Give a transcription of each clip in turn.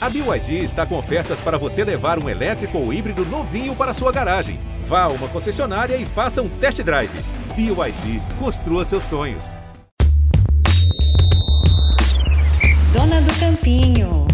A BYD está com ofertas para você levar um elétrico ou híbrido novinho para sua garagem. Vá a uma concessionária e faça um test drive. BYD, construa seus sonhos. Dona do Campinho.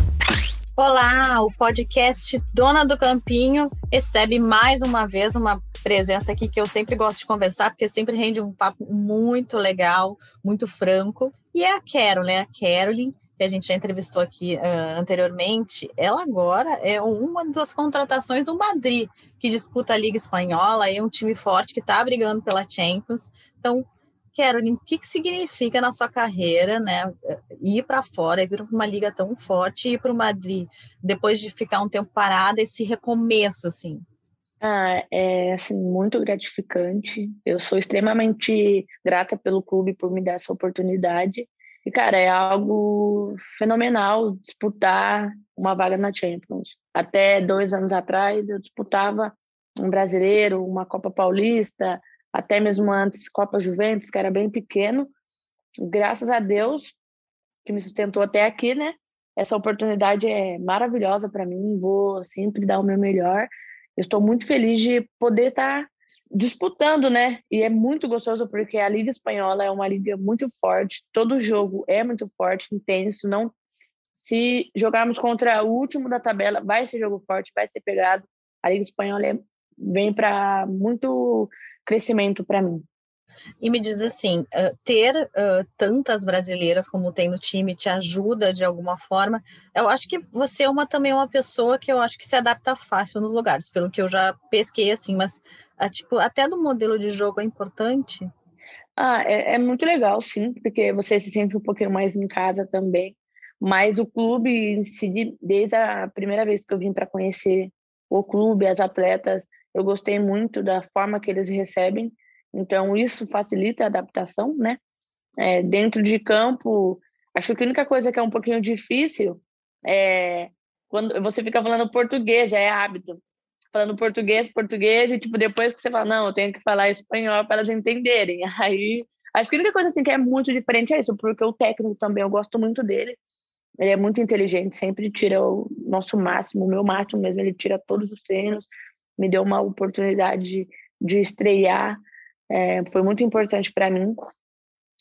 Olá, o podcast Dona do Campinho recebe mais uma vez uma presença aqui que eu sempre gosto de conversar, porque sempre rende um papo muito legal, muito franco. E é a Carol, né? A Carolyn, que a gente já entrevistou aqui uh, anteriormente, ela agora é uma das contratações do Madrid, que disputa a Liga Espanhola, é um time forte que está brigando pela Champions. Então, Carolyn, o que, que significa na sua carreira, né, ir para fora, ir para uma liga tão forte, ir para o Madrid, depois de ficar um tempo parada, esse recomeço, assim? Ah, é assim, muito gratificante. Eu sou extremamente grata pelo clube por me dar essa oportunidade. E, cara, é algo fenomenal disputar uma vaga na Champions. Até dois anos atrás, eu disputava um brasileiro, uma Copa Paulista, até mesmo antes Copa Juventus, que era bem pequeno. Graças a Deus que me sustentou até aqui, né? Essa oportunidade é maravilhosa para mim, vou sempre dar o meu melhor. Estou muito feliz de poder estar disputando, né? E é muito gostoso porque a Liga Espanhola é uma liga muito forte, todo jogo é muito forte, intenso, não se jogarmos contra o último da tabela, vai ser jogo forte, vai ser pegado. A Liga Espanhola é, vem para muito crescimento para mim. E me diz assim, ter uh, tantas brasileiras como tem no time te ajuda de alguma forma? Eu acho que você é uma também uma pessoa que eu acho que se adapta fácil nos lugares, pelo que eu já pesquei assim, mas uh, tipo até do modelo de jogo é importante. Ah, é, é, muito legal, sim, porque você se sente um pouquinho mais em casa também. Mas o clube desde a primeira vez que eu vim para conhecer o clube, as atletas, eu gostei muito da forma que eles recebem. Então, isso facilita a adaptação, né? É, dentro de campo, acho que a única coisa que é um pouquinho difícil é quando você fica falando português, já é hábito. Falando português, português, e tipo, depois que você fala, não, eu tenho que falar espanhol para elas entenderem. Aí, acho que a única coisa assim que é muito diferente é isso, porque o técnico também, eu gosto muito dele. Ele é muito inteligente, sempre tira o nosso máximo, o meu máximo mesmo, ele tira todos os treinos, me deu uma oportunidade de, de estrear, é, foi muito importante para mim.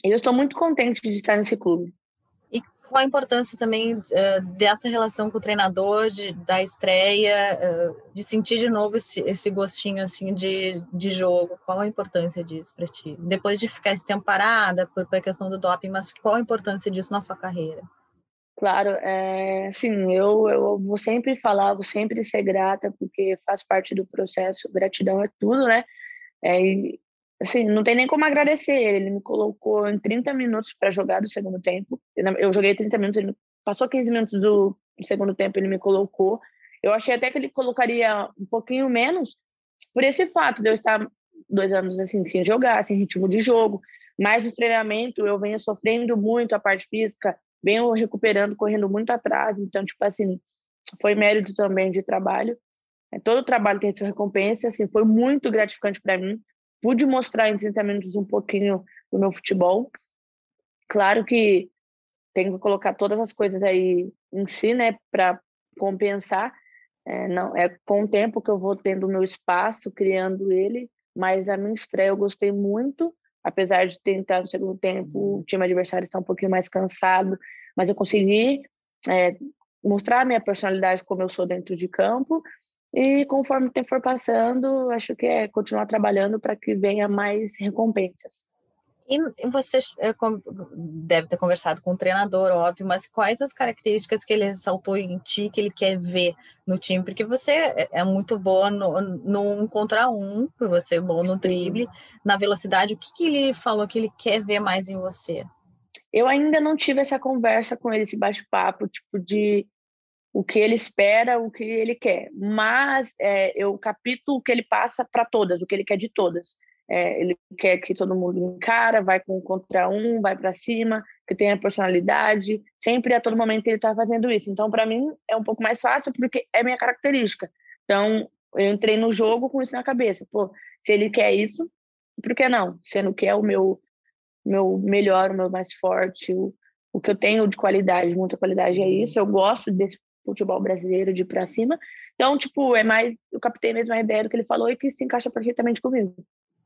E eu estou muito contente de estar nesse clube. E qual a importância também uh, dessa relação com o treinador, de, da estreia, uh, de sentir de novo esse, esse gostinho assim de, de jogo? Qual a importância disso para ti? Depois de ficar esse tempo parada por, por questão do doping, mas qual a importância disso na sua carreira? Claro, é, sim, eu, eu vou sempre falar, vou sempre ser grata, porque faz parte do processo. Gratidão é tudo, né? É, assim, não tem nem como agradecer ele. Ele me colocou em 30 minutos para jogar do segundo tempo. Eu joguei 30 minutos, ele passou 15 minutos do, do segundo tempo, ele me colocou. Eu achei até que ele colocaria um pouquinho menos, por esse fato de eu estar dois anos assim, sem jogar, sem ritmo de jogo. Mas no treinamento eu venho sofrendo muito a parte física, venho recuperando, correndo muito atrás. Então, tipo assim, foi mérito também de trabalho. É, todo trabalho tem sua recompensa, assim, foi muito gratificante para mim. Pude mostrar em 30 minutos um pouquinho do meu futebol. Claro que tenho que colocar todas as coisas aí em si, né, para compensar. É, não é com o tempo que eu vou tendo o meu espaço, criando ele, mas a minha estreia eu gostei muito apesar de tentar no segundo tempo, o time adversário estar um pouquinho mais cansado, mas eu consegui é, mostrar a minha personalidade como eu sou dentro de campo e conforme o tempo for passando, acho que é continuar trabalhando para que venha mais recompensas. E você eh, deve ter conversado com o treinador, óbvio, mas quais as características que ele ressaltou em ti, que ele quer ver no time? Porque você é, é muito boa no, no um contra um, você é bom no drible, na velocidade. O que, que ele falou que ele quer ver mais em você? Eu ainda não tive essa conversa com ele, esse bate-papo, tipo, de o que ele espera, o que ele quer. Mas é, eu capito o que ele passa para todas, o que ele quer de todas. É, ele quer que todo mundo encara, vai com contra um, vai para cima, que tenha personalidade. Sempre, a todo momento, ele está fazendo isso. Então, para mim, é um pouco mais fácil porque é minha característica. Então, eu entrei no jogo com isso na cabeça. Pô, se ele quer isso, por que não? Sendo que é o meu, meu melhor, o meu mais forte, o, o que eu tenho de qualidade, muita qualidade é isso. Eu gosto desse futebol brasileiro de pra cima. Então, tipo, é mais, eu captei mesmo a ideia do que ele falou e que se encaixa perfeitamente comigo.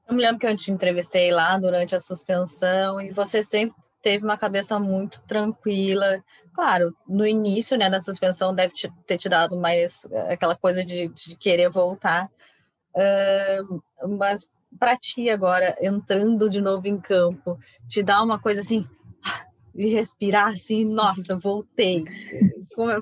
Eu me lembro que eu te entrevistei lá durante a suspensão e você sempre teve uma cabeça muito tranquila. Claro, no início né, da suspensão deve te, ter te dado mais eh, aquela coisa de, de querer voltar. Uh, mas para ti agora, entrando de novo em campo, te dá uma coisa assim, e respirar assim, nossa, voltei.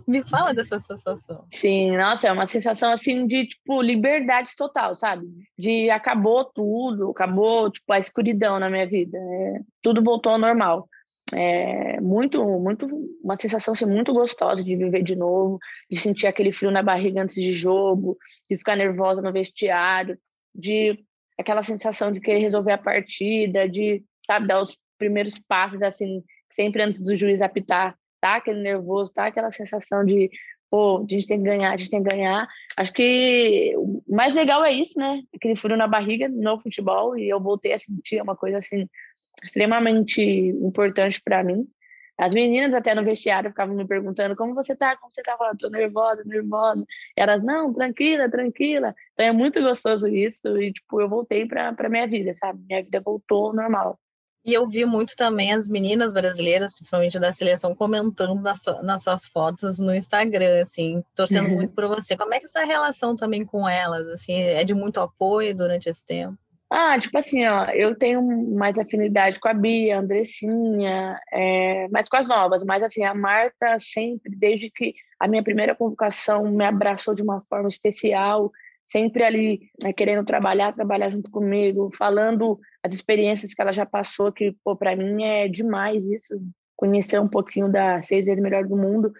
Me fala dessa sensação. Sim, nossa, é uma sensação assim de tipo liberdade total, sabe? De acabou tudo, acabou tipo a escuridão na minha vida, é, tudo voltou ao normal. É muito, muito, uma sensação assim, muito gostosa de viver de novo, de sentir aquele frio na barriga antes de jogo, de ficar nervosa no vestiário, de aquela sensação de querer resolver a partida, de sabe dar os primeiros passos assim sempre antes do juiz apitar, tá aquele nervoso, tá aquela sensação de, pô, a gente tem que ganhar, a gente tem que ganhar. Acho que o mais legal é isso, né? Aquele furo na barriga no futebol e eu voltei a sentir uma coisa assim extremamente importante para mim. As meninas até no vestiário ficavam me perguntando como você tá, como você tá, eu tô nervosa, nervosa. E elas, não, tranquila, tranquila. Então é muito gostoso isso e, tipo, eu voltei pra, pra minha vida, sabe? Minha vida voltou ao normal. E eu vi muito também as meninas brasileiras, principalmente da seleção, comentando nas, nas suas fotos no Instagram, assim, torcendo muito por você. Como é que é essa relação também com elas, assim, é de muito apoio durante esse tempo? Ah, tipo assim, ó, eu tenho mais afinidade com a Bia, a Andressinha, é, mas com as novas, mas assim, a Marta sempre, desde que a minha primeira convocação me abraçou de uma forma especial, sempre ali né, querendo trabalhar, trabalhar junto comigo, falando as experiências que ela já passou, que para mim é demais isso, conhecer um pouquinho da seis vezes melhor do mundo.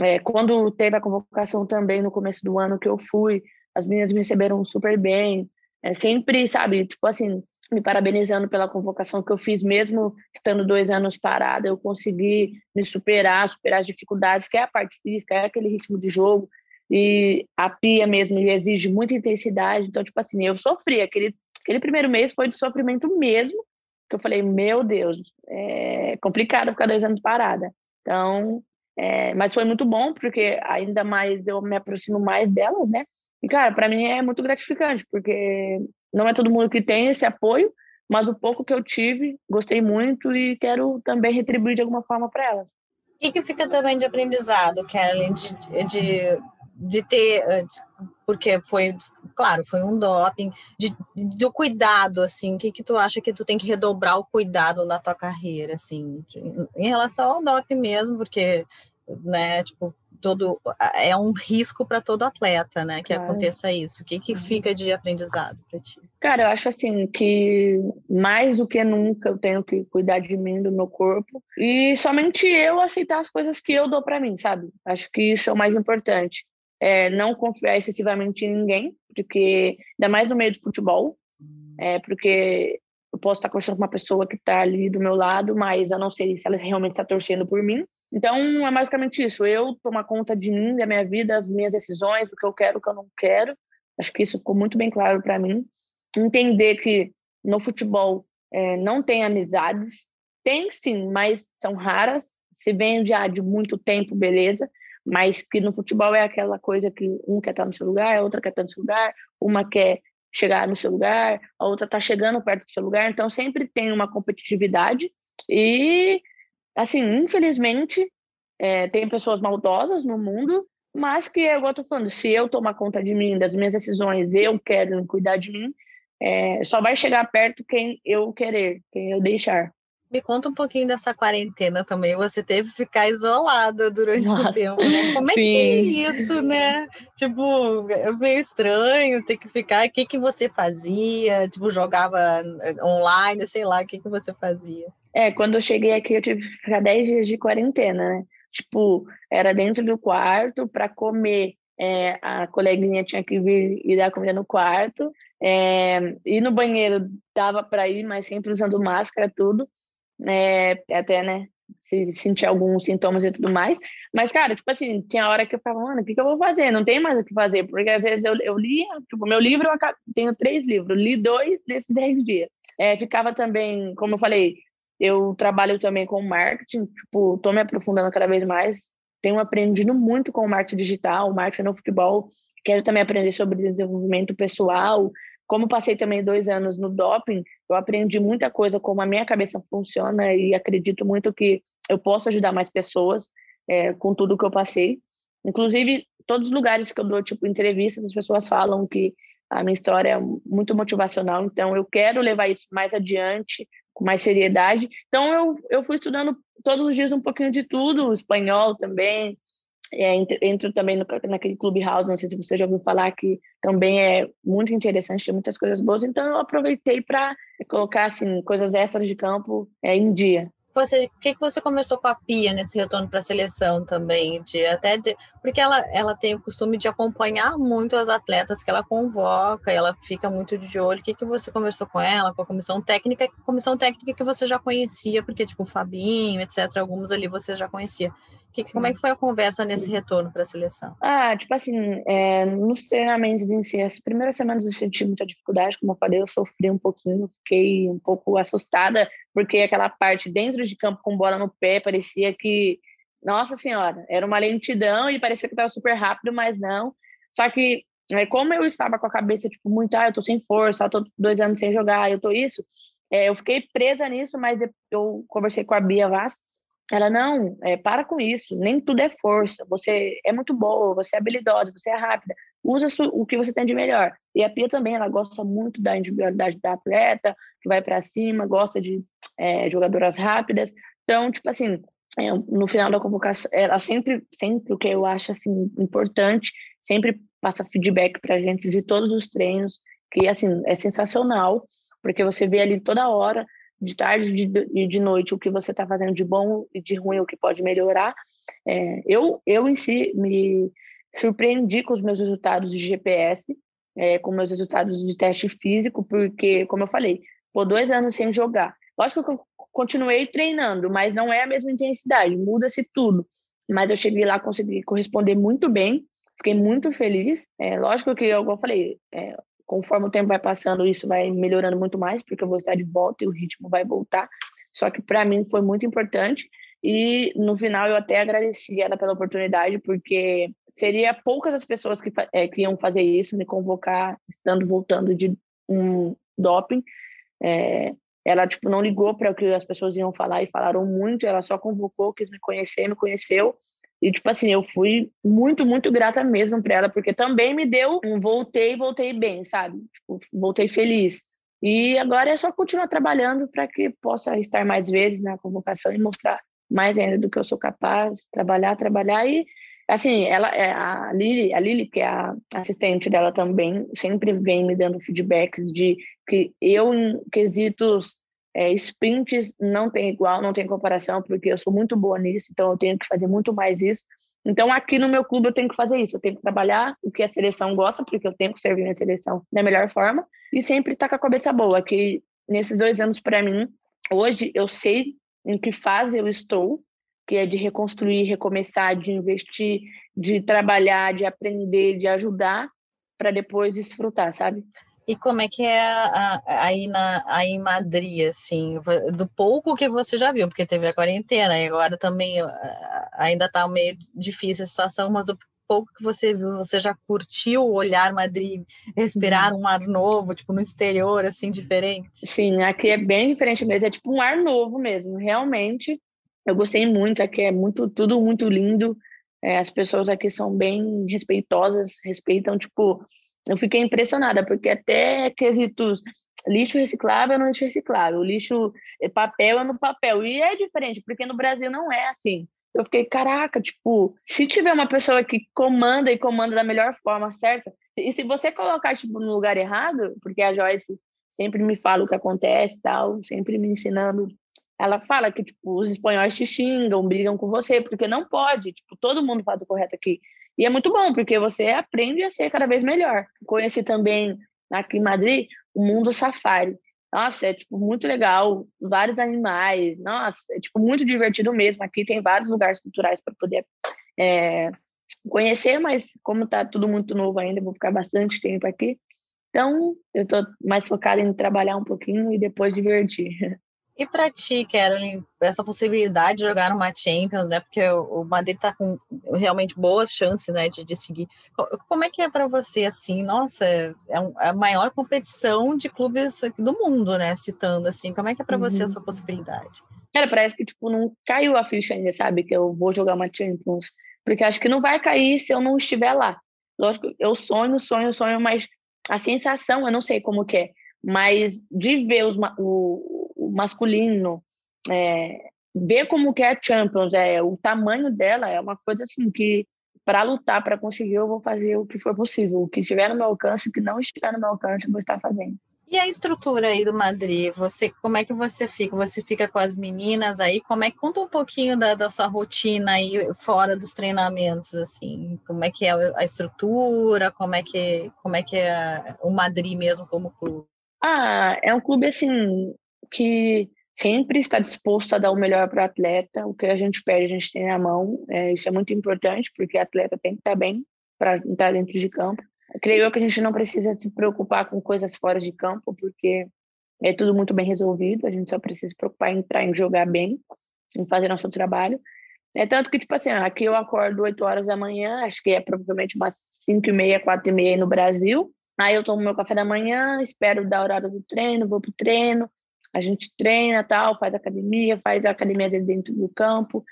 É, quando teve a convocação também no começo do ano que eu fui, as meninas me receberam super bem, é, sempre, sabe, tipo assim, me parabenizando pela convocação que eu fiz, mesmo estando dois anos parada, eu consegui me superar, superar as dificuldades, que é a parte física, é aquele ritmo de jogo, e a pia mesmo exige muita intensidade. Então, tipo assim, eu sofri. Aquele, aquele primeiro mês foi de sofrimento mesmo, que eu falei, meu Deus, é complicado ficar dois anos parada. Então, é, mas foi muito bom, porque ainda mais eu me aproximo mais delas, né? E, cara, para mim é muito gratificante, porque não é todo mundo que tem esse apoio, mas o pouco que eu tive, gostei muito e quero também retribuir de alguma forma para elas. O que, que fica também de aprendizado, Carolyn, de, de de ter, eh, porque foi, claro, foi um doping, de, do cuidado, assim, o que, que tu acha que tu tem que redobrar o cuidado na tua carreira, assim, em relação ao doping mesmo, porque, né, tipo, todo, é um risco para todo atleta, né, que claro. aconteça isso. O que, que uhum. fica de aprendizado para ti? Cara, eu acho assim que mais do que nunca eu tenho que cuidar de mim, do meu corpo, e somente eu aceitar as coisas que eu dou para mim, sabe? Acho que isso é o mais importante é, não confiar excessivamente em ninguém, porque ainda mais no meio de futebol, é, porque eu posso estar conversando com uma pessoa que está ali do meu lado, mas eu não sei se ela realmente está torcendo por mim. Então, é basicamente isso. Eu tomar conta de mim, da minha vida, das minhas decisões, do que eu quero, o que eu não quero. Acho que isso ficou muito bem claro para mim. Entender que no futebol é, não tem amizades. Tem sim, mas são raras. Se vem já de muito tempo, beleza mas que no futebol é aquela coisa que um quer estar no seu lugar, a outra quer estar no seu lugar, uma quer chegar no seu lugar, a outra está chegando perto do seu lugar, então sempre tem uma competitividade e, assim, infelizmente, é, tem pessoas maldosas no mundo, mas que, igual eu estou falando, se eu tomar conta de mim, das minhas decisões, eu quero cuidar de mim, é, só vai chegar perto quem eu querer, quem eu deixar. Me conta um pouquinho dessa quarentena também. Você teve que ficar isolada durante Nossa, um tempo, né? Como é sim. que é isso, né? Tipo, é meio estranho ter que ficar. O que, que você fazia? Tipo, jogava online, sei lá, o que, que você fazia? É, quando eu cheguei aqui, eu tive que ficar 10 dias de quarentena, né? Tipo, era dentro do quarto para comer. É, a coleguinha tinha que vir e dar comida no quarto. É, ir no banheiro dava para ir, mas sempre usando máscara, tudo é, até, né, se sentir alguns sintomas e tudo mais. Mas, cara, tipo assim, tinha hora que eu falava, mano, o que, que eu vou fazer? Não tem mais o que fazer, porque às vezes eu, eu lia, tipo, meu livro, eu tenho três livros, li dois nesses dez dias. É, ficava também, como eu falei, eu trabalho também com marketing, tipo, tô me aprofundando cada vez mais tenho aprendido muito com o marketing digital, marketing no futebol. Quero também aprender sobre desenvolvimento pessoal. Como passei também dois anos no doping, eu aprendi muita coisa como a minha cabeça funciona e acredito muito que eu posso ajudar mais pessoas é, com tudo que eu passei. Inclusive, todos os lugares que eu dou, tipo, entrevistas, as pessoas falam que a minha história é muito motivacional, então eu quero levar isso mais adiante, com mais seriedade. Então, eu, eu fui estudando todos os dias um pouquinho de tudo, espanhol também, é, entro, também no, naquele Clubhouse, não sei se você já ouviu falar, que também é muito interessante, tem muitas coisas boas, então eu aproveitei para colocar assim, coisas extras de campo é, em dia. Você, o que, que você conversou com a Pia nesse retorno para a seleção também? De, até de, porque ela, ela tem o costume de acompanhar muito as atletas que ela convoca, ela fica muito de olho. O que, que você conversou com ela, com a comissão técnica? Comissão técnica que você já conhecia, porque, tipo, o Fabinho, etc., alguns ali você já conhecia. Que, como é que foi a conversa nesse retorno para a seleção? Ah, tipo assim, é, nos treinamentos em si, as primeiras semanas eu senti muita dificuldade, como eu falei, eu sofri um pouquinho, fiquei um pouco assustada, porque aquela parte dentro de campo com bola no pé parecia que, nossa senhora, era uma lentidão e parecia que estava super rápido, mas não. Só que, é, como eu estava com a cabeça, tipo, muito, ah, eu tô sem força, eu tô dois anos sem jogar, eu tô isso, é, eu fiquei presa nisso, mas eu conversei com a Bia Vaz, ela, não, é, para com isso, nem tudo é força, você é muito boa, você é habilidosa, você é rápida, usa o que você tem de melhor. E a Pia também, ela gosta muito da individualidade da atleta, que vai para cima, gosta de é, jogadoras rápidas. Então, tipo assim, é, no final da convocação, ela sempre, sempre o que eu acho assim, importante, sempre passa feedback para a gente de todos os treinos, que assim, é sensacional, porque você vê ali toda hora de tarde e de noite o que você está fazendo de bom e de ruim, o que pode melhorar. É, eu, eu em si me surpreendi com os meus resultados de GPS, é, com meus resultados de teste físico, porque, como eu falei, por dois anos sem jogar. Lógico que eu continuei treinando, mas não é a mesma intensidade, muda-se tudo. Mas eu cheguei lá, consegui corresponder muito bem, fiquei muito feliz. É, lógico que, como eu falei, é, conforme o tempo vai passando, isso vai melhorando muito mais, porque eu vou estar de volta e o ritmo vai voltar. Só que para mim foi muito importante e no final eu até agradeci ela pela oportunidade, porque seria poucas as pessoas que, é, que iam fazer isso, me convocar estando voltando de um doping. É, ela tipo não ligou para o que as pessoas iam falar e falaram muito, ela só convocou, quis me conhecer, me conheceu e, tipo assim, eu fui muito, muito grata mesmo para ela, porque também me deu um voltei, voltei bem, sabe? Tipo, voltei feliz. E agora é só continuar trabalhando para que possa estar mais vezes na convocação e mostrar mais ainda do que eu sou capaz, trabalhar, trabalhar e assim, ela é a Lili, a Lili que é a assistente dela também, sempre vem me dando feedbacks de que eu em quesitos é, sprints não tem igual, não tem comparação, porque eu sou muito boa nisso, então eu tenho que fazer muito mais isso. Então, aqui no meu clube, eu tenho que fazer isso. Eu tenho que trabalhar o que a seleção gosta, porque eu tenho que servir minha seleção da melhor forma, e sempre estar tá com a cabeça boa. Que nesses dois anos, para mim, hoje eu sei em que fase eu estou, que é de reconstruir, recomeçar, de investir, de trabalhar, de aprender, de ajudar, para depois desfrutar, sabe? E como é que é aí, na, aí em Madrid, assim, do pouco que você já viu, porque teve a quarentena e agora também ainda está meio difícil a situação, mas do pouco que você viu, você já curtiu olhar Madrid, respirar uhum. um ar novo, tipo no exterior, assim, diferente? Sim, aqui é bem diferente mesmo, é tipo um ar novo mesmo, realmente. Eu gostei muito, aqui é muito, tudo muito lindo, é, as pessoas aqui são bem respeitosas, respeitam, tipo, eu fiquei impressionada, porque até quesitos lixo reciclável é no lixo reciclável, lixo é papel é no papel. E é diferente, porque no Brasil não é assim. Eu fiquei, caraca, tipo, se tiver uma pessoa que comanda e comanda da melhor forma, certa, e se você colocar, tipo, no lugar errado, porque a Joyce sempre me fala o que acontece tal, sempre me ensinando. Ela fala que, tipo, os espanhóis te xingam, brigam com você, porque não pode, tipo, todo mundo faz o correto aqui. E é muito bom, porque você aprende a ser cada vez melhor. Conheci também aqui em Madrid o mundo safari. Nossa, é tipo muito legal, vários animais. Nossa, é tipo muito divertido mesmo. Aqui tem vários lugares culturais para poder é, conhecer, mas como tá tudo muito novo ainda, vou ficar bastante tempo aqui. Então, eu estou mais focada em trabalhar um pouquinho e depois divertir. E para ti, Carolyn, essa possibilidade de jogar numa Champions, né? Porque o Madrid está com realmente boas chances, né, de, de seguir. Como é que é para você assim? Nossa, é, é, a maior competição de clubes do mundo, né? Citando assim, como é que é para uhum. você essa possibilidade? Cara, parece que tipo não caiu a ficha ainda, sabe? Que eu vou jogar uma Champions, porque acho que não vai cair se eu não estiver lá. Lógico, eu sonho, sonho, sonho, mas a sensação, eu não sei como que é, mas de ver os, o masculino, é, ver como que é a Champions, é, o tamanho dela é uma coisa assim que para lutar, para conseguir, eu vou fazer o que for possível. O que estiver no meu alcance, o que não estiver no meu alcance, eu vou estar fazendo. E a estrutura aí do Madrid, você, como é que você fica? Você fica com as meninas aí? Como é que conta um pouquinho da, da sua rotina aí fora dos treinamentos, assim? Como é que é a estrutura? Como é que como é que é o Madrid mesmo como clube? Ah, é um clube assim que sempre está disposto a dar o melhor para o atleta. O que a gente pede, a gente tem na mão. É, isso é muito importante, porque o atleta tem que estar bem para estar dentro de campo. Eu creio que a gente não precisa se preocupar com coisas fora de campo, porque é tudo muito bem resolvido. A gente só precisa se preocupar em entrar, em jogar bem, em fazer nosso trabalho. É tanto que, tipo assim, aqui eu acordo 8 horas da manhã, acho que é provavelmente umas 5 e meia, 4 e meia no Brasil. Aí eu tomo meu café da manhã, espero dar horário do treino, vou pro treino, a gente treina, tal, faz academia, faz a academia dentro do campo,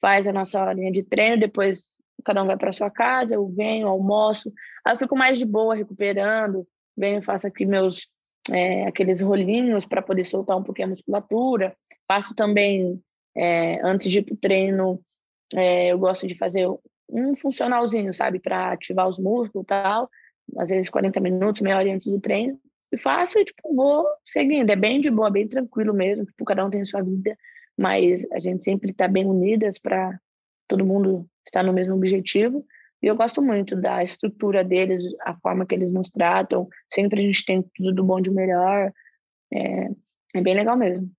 faz a nossa linha de treino, depois cada um vai para sua casa, eu venho, almoço, aí eu fico mais de boa recuperando, venho, faço aqui meus é, aqueles rolinhos para poder soltar um pouquinho a musculatura, faço também é, antes de ir pro treino, é, eu gosto de fazer um funcionalzinho, sabe, para ativar os músculos e tal, às vezes 40 minutos, meia hora antes do treino, e faço e, tipo, vou seguindo. É bem de boa, bem tranquilo mesmo. Tipo, cada um tem a sua vida, mas a gente sempre está bem unidas para todo mundo estar no mesmo objetivo. E eu gosto muito da estrutura deles, a forma que eles nos tratam. Sempre a gente tem tudo do bom de melhor. É, é bem legal mesmo.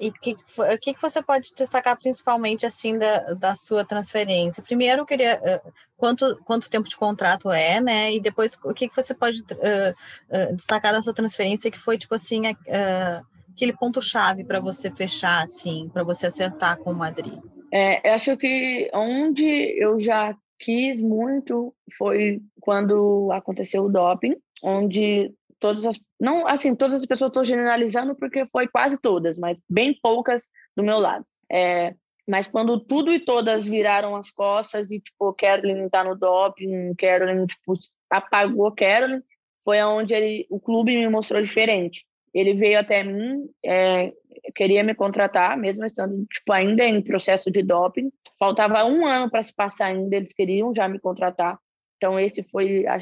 E o que, o que você pode destacar principalmente assim da, da sua transferência? Primeiro, eu queria uh, quanto, quanto tempo de contrato é, né? E depois o que, que você pode uh, uh, destacar da sua transferência que foi tipo assim aquele ponto chave para você fechar, assim, para você acertar com o Madrid? É, acho que onde eu já quis muito foi quando aconteceu o doping, onde todas as não assim todas as pessoas estou generalizando porque foi quase todas mas bem poucas do meu lado. É, mas quando tudo e todas viraram as costas e tipo Carolyn tá no doping Carolyn tipo apagou Carolyn foi aonde ele o clube me mostrou diferente. Ele veio até mim é, queria me contratar mesmo estando tipo ainda em processo de doping. Faltava um ano para se passar ainda eles queriam já me contratar então, esse foi a,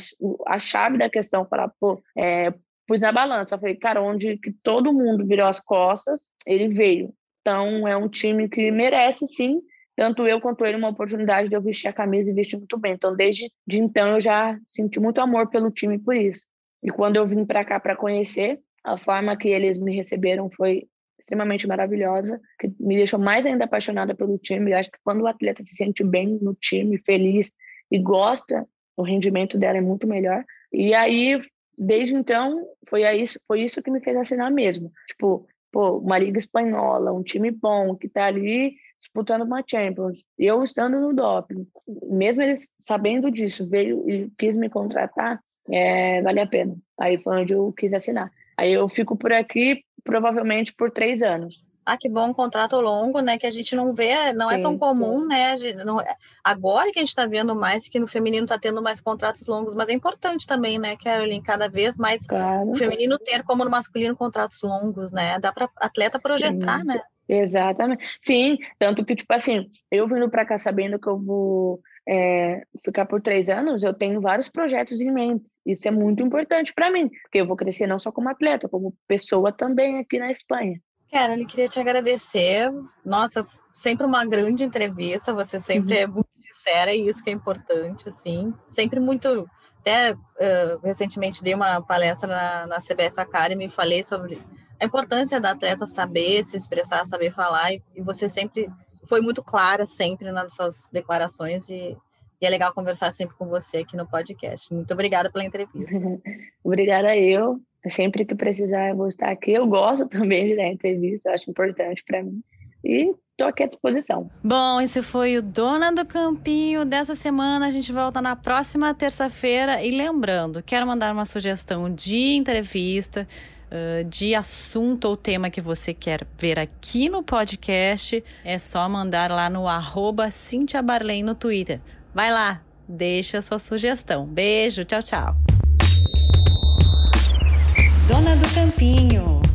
a chave da questão, falar, pô, é, pus na balança, falei, cara, onde que todo mundo virou as costas, ele veio. Então, é um time que merece, sim, tanto eu quanto ele, uma oportunidade de eu vestir a camisa e vestir muito bem. Então, desde de então, eu já senti muito amor pelo time por isso. E quando eu vim para cá para conhecer, a forma que eles me receberam foi extremamente maravilhosa, que me deixou mais ainda apaixonada pelo time. Eu acho que quando o atleta se sente bem no time, feliz e gosta, o rendimento dela é muito melhor. E aí, desde então, foi, aí, foi isso que me fez assinar mesmo. Tipo, pô, uma liga espanhola, um time bom, que tá ali disputando uma Champions, eu estando no doping, mesmo eles sabendo disso, veio e quis me contratar, é, vale a pena. Aí foi onde eu quis assinar. Aí eu fico por aqui, provavelmente por três anos ah, que bom, um contrato longo, né? Que a gente não vê, não sim, é tão comum, sim. né? Não, agora que a gente está vendo mais que no feminino está tendo mais contratos longos, mas é importante também, né, Carolyn? Cada vez mais claro. o feminino ter como no masculino contratos longos, né? Dá para atleta projetar, sim. né? Exatamente. Sim, tanto que, tipo assim, eu vindo para cá sabendo que eu vou é, ficar por três anos, eu tenho vários projetos em mente. Isso é muito importante para mim, porque eu vou crescer não só como atleta, como pessoa também aqui na Espanha. Carolyn, queria te agradecer. Nossa, sempre uma grande entrevista. Você sempre uhum. é muito sincera e isso que é importante, assim. Sempre muito. Até uh, recentemente dei uma palestra na, na CBF Academy e falei sobre a importância da atleta saber se expressar, saber falar. E, e você sempre foi muito clara, sempre nas suas declarações. E, e é legal conversar sempre com você aqui no podcast. Muito obrigada pela entrevista. obrigada eu. Sempre que precisar, eu vou estar aqui. Eu gosto também de dar entrevista, acho importante para mim. E estou aqui à disposição. Bom, esse foi o Dona do Campinho dessa semana. A gente volta na próxima terça-feira. E lembrando, quero mandar uma sugestão de entrevista, de assunto ou tema que você quer ver aqui no podcast. É só mandar lá no arroba Cintia Barley no Twitter. Vai lá, deixa sua sugestão. Beijo, tchau, tchau. Dona do Campinho.